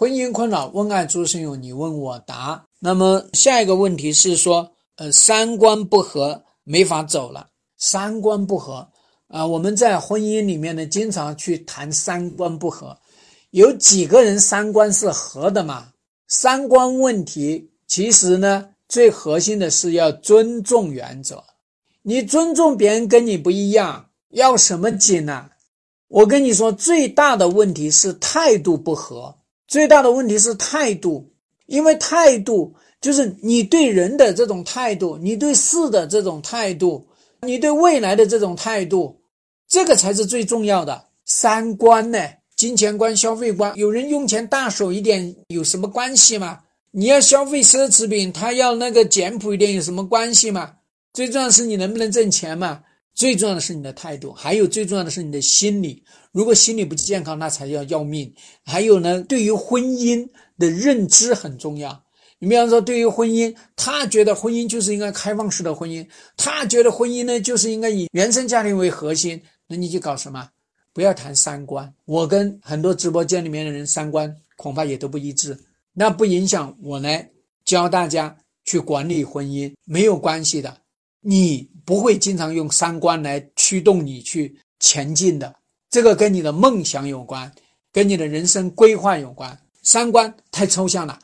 婚姻困扰，问爱朱生勇，你问我答。那么下一个问题是说，呃，三观不合，没法走了。三观不合啊，我们在婚姻里面呢，经常去谈三观不合。有几个人三观是合的嘛？三观问题，其实呢，最核心的是要尊重原则。你尊重别人跟你不一样，要什么紧呢？我跟你说，最大的问题是态度不合。最大的问题是态度，因为态度就是你对人的这种态度，你对事的这种态度，你对未来的这种态度，这个才是最重要的。三观呢？金钱观、消费观，有人用钱大手一点有什么关系吗？你要消费奢侈品，他要那个简朴一点有什么关系吗？最重要是你能不能挣钱嘛？最重要的是你的态度，还有最重要的是你的心理。如果心理不健康，那才要要命。还有呢，对于婚姻的认知很重要。你比方说，对于婚姻，他觉得婚姻就是应该开放式的婚姻，他觉得婚姻呢就是应该以原生家庭为核心，那你就搞什么？不要谈三观。我跟很多直播间里面的人三观恐怕也都不一致，那不影响我来教大家去管理婚姻，没有关系的。你不会经常用三观来驱动你去前进的，这个跟你的梦想有关，跟你的人生规划有关。三观太抽象了，